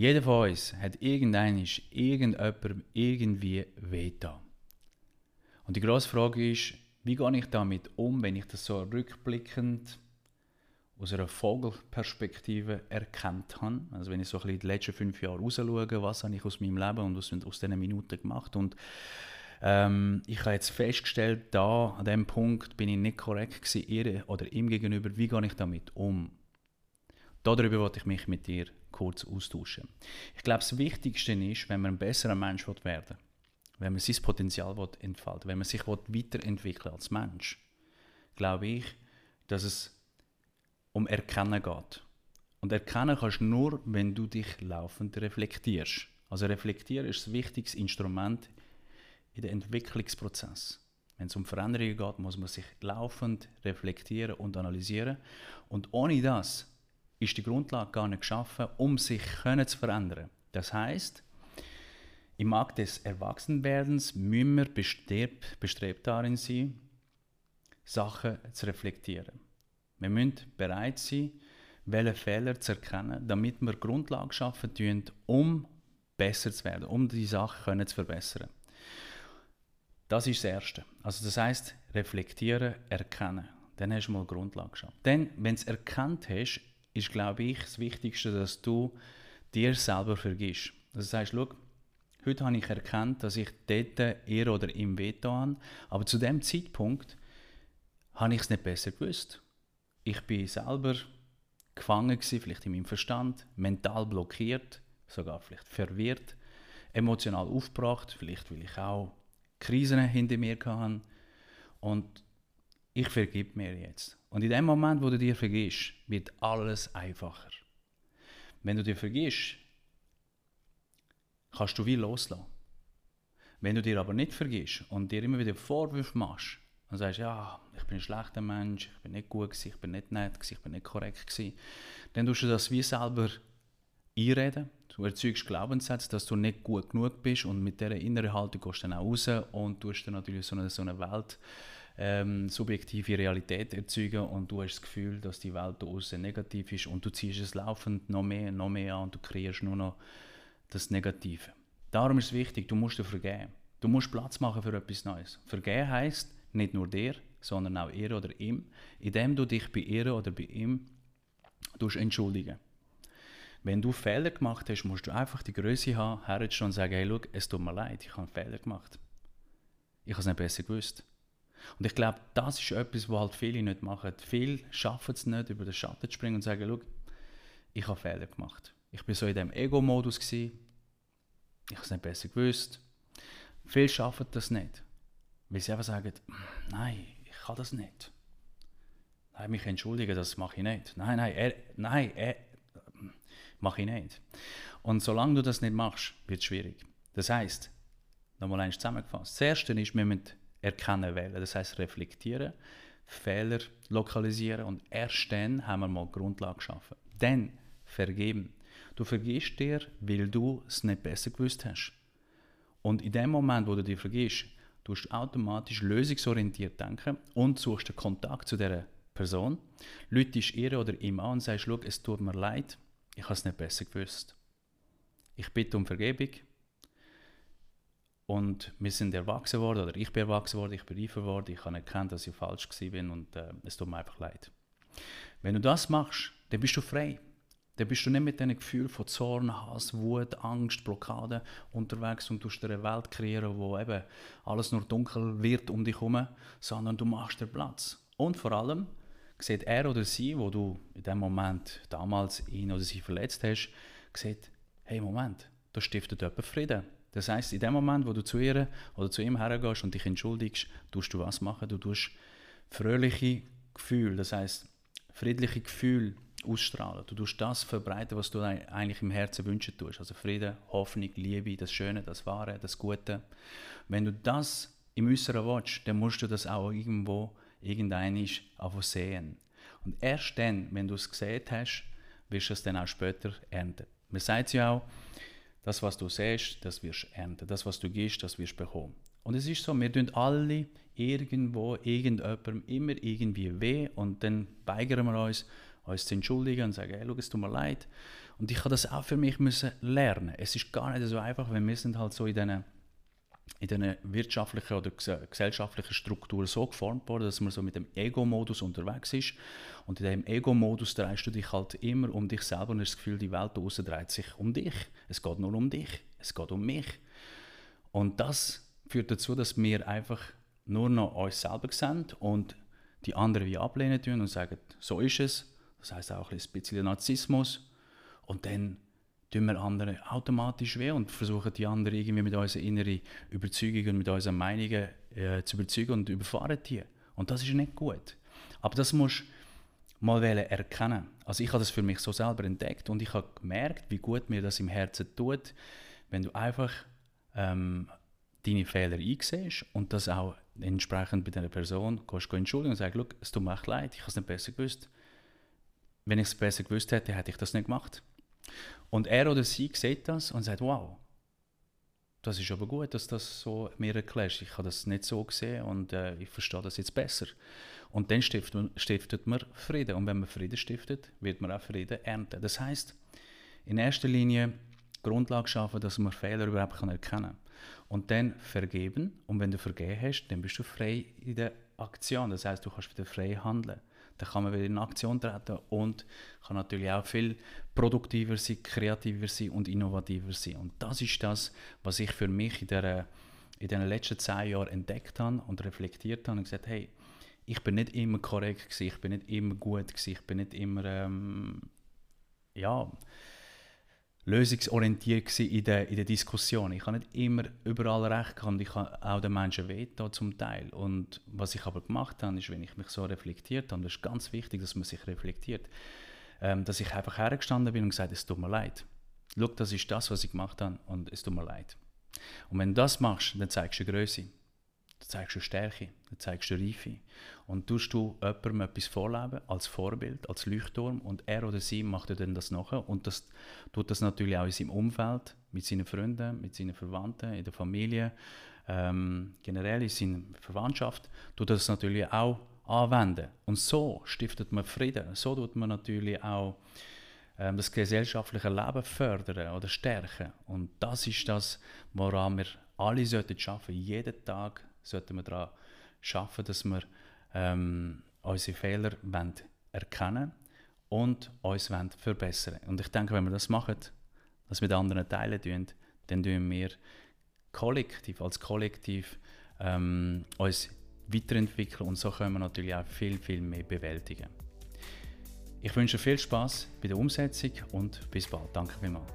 Jeder von uns hat irgendein irgendjemandem irgendwie wehgetan. Und die grosse Frage ist, wie gehe ich damit um, wenn ich das so rückblickend aus einer Vogelperspektive erkannt habe. Also wenn ich so ein bisschen die letzten fünf Jahre raus schaue, was habe ich aus meinem Leben und aus, aus diesen Minuten gemacht und ähm, ich habe jetzt festgestellt, da an dem Punkt bin ich nicht korrekt gewesen, ihr oder ihm gegenüber. Wie gehe ich damit um? Darüber wollte ich mich mit dir kurz austauschen. Ich glaube, das Wichtigste ist, wenn man ein besserer Mensch werden will, wenn man sein Potenzial entfalten wenn man sich weiterentwickeln als Mensch, glaube ich, dass es um Erkennen geht. Und erkennen kannst du nur, wenn du dich laufend reflektierst. Also reflektieren ist ein wichtiges Instrument in den Entwicklungsprozess. Wenn es um Veränderungen geht, muss man sich laufend reflektieren und analysieren. Und ohne das ist die Grundlage gar nicht geschaffen, um sich können zu verändern. Das heißt, im Akt des Erwachsenwerdens müssen wir bestrebt, bestrebt darin sein, Sachen zu reflektieren. Wir müssen bereit sein, welche Fehler zu erkennen, damit wir Grundlage schaffen können, um besser zu werden, um die Sachen zu verbessern. Das ist das Erste. Also das heißt, reflektieren, erkennen. Dann hast du mal Grundlage geschaffen. Dann, wenn du es erkannt hast, ist, glaube ich, das Wichtigste, dass du dir selber vergisst. Das heißt, schau, heute habe ich erkannt, dass ich dort ihr oder ihm veto habe, aber zu dem Zeitpunkt habe ich es nicht besser gewusst. Ich bin selber gefangen gewesen, vielleicht in meinem Verstand, mental blockiert, sogar vielleicht verwirrt, emotional aufgebracht, vielleicht weil ich auch Krisen hinter mir hatte. Und ich vergib mir jetzt. Und in dem Moment, wo du dir vergisst, wird alles einfacher. Wenn du dir vergisst, kannst du wie loslassen. Wenn du dir aber nicht vergisst und dir immer wieder Vorwürfe machst und sagst, ja, ich bin ein schlechter Mensch, ich bin nicht gut gewesen, ich bin nicht nett gewesen, ich bin nicht korrekt gewesen, dann tust du das wie selber einreden Du erzeugst Glaubenssätze, dass du nicht gut genug bist und mit dieser inneren Haltung gehst du dann auch raus und tust dann natürlich so eine, so eine Welt, ähm, subjektive Realität erzeugen und du hast das Gefühl, dass die Welt außen negativ ist und du ziehst es laufend noch mehr, noch mehr an und du kreierst nur noch das Negative. Darum ist es wichtig, du musst dir vergeben. Du musst Platz machen für etwas Neues. Vergeben heißt nicht nur dir, sondern auch ihr oder ihm, indem du dich bei ihr oder bei ihm entschuldigen. Wenn du Fehler gemacht hast, musst du einfach die Größe haben, herzustehen und sagen, hey, schau, es tut mir leid, ich habe einen Fehler gemacht. Ich habe es nicht besser gewusst. Und ich glaube, das ist etwas, was halt viele nicht machen. Viele schaffen es nicht, über den Schatten zu springen und sagen, schau, ich habe Fehler gemacht. Ich bin so in dem Ego-Modus ich habe es nicht besser gewusst. Viele schaffen das nicht, weil sie einfach sagen, nein, ich kann das nicht. Nein, mich entschuldigen, das mache ich nicht. Nein, nein, er, nein, er, mache ich nicht. Und solange du das nicht machst, wird es schwierig. Das heißt, nochmal eins zusammengefasst. Das Erste ist, wir müssen erkennen wählen. Das heißt reflektieren, Fehler lokalisieren und erst dann haben wir mal Grundlage geschaffen. Dann vergeben. Du vergisst dir, weil du es nicht besser gewusst hast. Und in dem Moment, wo du dir vergisst, tust du automatisch lösungsorientiert denken und suchst den Kontakt zu dieser Person, lütest ihr oder ihm an und sagst, schau, es tut mir leid, ich habe es nicht besser gewusst. Ich bitte um Vergebung. Und wir sind erwachsen worden, oder ich bin erwachsen worden, ich bin reifer worden, ich habe erkannt, dass ich falsch bin und äh, es tut mir einfach leid. Wenn du das machst, dann bist du frei. Dann bist du nicht mit diesem Gefühl von Zorn, Hass, Wut, Angst, Blockade unterwegs und du eine Welt kreieren, wo eben alles nur dunkel wird um dich herum, sondern du machst dir Platz. Und vor allem, sieht er oder sie, wo du in dem Moment damals ihn oder sie verletzt hast, sieht, hey Moment, da stiftet jemand Frieden. Das heißt, in dem Moment, wo du zu ihr oder zu ihm hergehst und dich entschuldigst, tust du was machen? Du tust fröhliche Gefühle, das heißt friedliche Gefühle ausstrahlen. Du tust das verbreiten, was du eigentlich im Herzen wünschen tust. Also Frieden, Hoffnung, Liebe, das Schöne, das Wahre, das Gute. Wenn du das im Äußeren willst, dann musst du das auch irgendwo irgendeinisch sehen. Und erst dann, wenn du es gesehen hast, wirst du es dann auch später ernten. Man sagt ja auch, das, was du siehst, das wirst du ernten. Das, was du gibst, das wirst du bekommen. Und es ist so, wir tun alle irgendwo, irgendjemandem immer irgendwie weh und dann weigern wir uns, uns zu entschuldigen und sagen, hey, schau, es tut mir leid. Und ich habe das auch für mich müssen lernen. Es ist gar nicht so einfach, weil wir sind halt so in diesen in diesen wirtschaftlichen oder gesellschaftlichen Strukturen so geformt worden, dass man so mit dem Ego-Modus unterwegs ist. Und in diesem Ego-Modus drehst du dich halt immer um dich selber und hast das Gefühl, die Welt draußen dreht sich um dich. Es geht nur um dich. Es geht um mich. Und das führt dazu, dass wir einfach nur noch uns selber sehen und die anderen wie ablehnen tun und sagen, so ist es. Das heißt auch ein bisschen Narzissmus. Und dann tun wir anderen automatisch weh und versuchen die anderen irgendwie mit unseren inneren Überzeugungen, mit unseren Meinungen äh, zu überzeugen und überfahren die. Und das ist nicht gut. Aber das musst du mal erkennen. Also ich habe das für mich so selber entdeckt und ich habe gemerkt, wie gut mir das im Herzen tut, wenn du einfach ähm, deine Fehler einsiehst und das auch entsprechend bei dieser Person gehst, entschuldigen und sagst, es tut mir echt leid, ich habe es nicht besser gewusst. Wenn ich es besser gewusst hätte, hätte ich das nicht gemacht. Und er oder sie sieht das und sagt, wow, das ist aber gut, dass das so mir erklärst. Ich habe das nicht so gesehen und äh, ich verstehe das jetzt besser. Und dann stiftet man, stiftet man Frieden. Und wenn man Frieden stiftet, wird man auch Frieden ernten. Das heißt, in erster Linie Grundlage schaffen, dass man Fehler überhaupt erkennen kann. Und dann vergeben. Und wenn du vergeben hast, dann bist du frei in der Aktion. Das heißt, du kannst wieder frei handeln dann kann man wieder in Aktion treten und kann natürlich auch viel produktiver sein, kreativer sein und innovativer sein. Und das ist das, was ich für mich in, der, in den letzten zehn Jahren entdeckt habe und reflektiert habe und gesagt, hey, ich bin nicht immer korrekt gewesen, ich bin nicht immer gut gewesen, ich bin nicht immer, ähm, ja, lösungsorientiert in der, in der Diskussion. Ich habe nicht immer überall recht gehabt und ich habe auch den Menschen wehtun zum Teil. Und was ich aber gemacht habe, ist, wenn ich mich so reflektiert habe, das ist ganz wichtig, dass man sich reflektiert, ähm, dass ich einfach hergestanden bin und gesagt es tut mir leid. Schau, das ist das, was ich gemacht habe und es tut mir leid. Und wenn du das machst, dann zeigst du Größe. Dann zeigst du Stärke, dann zeigst du Reife. Und tust du jemandem etwas vorleben, als Vorbild, als Leuchtturm, und er oder sie macht dann das nachher. Und das tut das natürlich auch in seinem Umfeld, mit seinen Freunden, mit seinen Verwandten, in der Familie, ähm, generell in seiner Verwandtschaft, tut das natürlich auch anwenden. Und so stiftet man Frieden. So tut man natürlich auch ähm, das gesellschaftliche Leben fördern oder stärken. Und das ist das, woran wir alle sollten schaffen. Jeden Tag sollten wir daran arbeiten, dass wir ähm, unsere Fehler erkennen und uns verbessern Und ich denke, wenn wir das machen, das mit anderen teilen tun, dann tun wir kollektiv, als Kollektiv ähm, uns weiterentwickeln und so können wir natürlich auch viel, viel mehr bewältigen. Ich wünsche viel Spaß bei der Umsetzung und bis bald. Danke vielmals.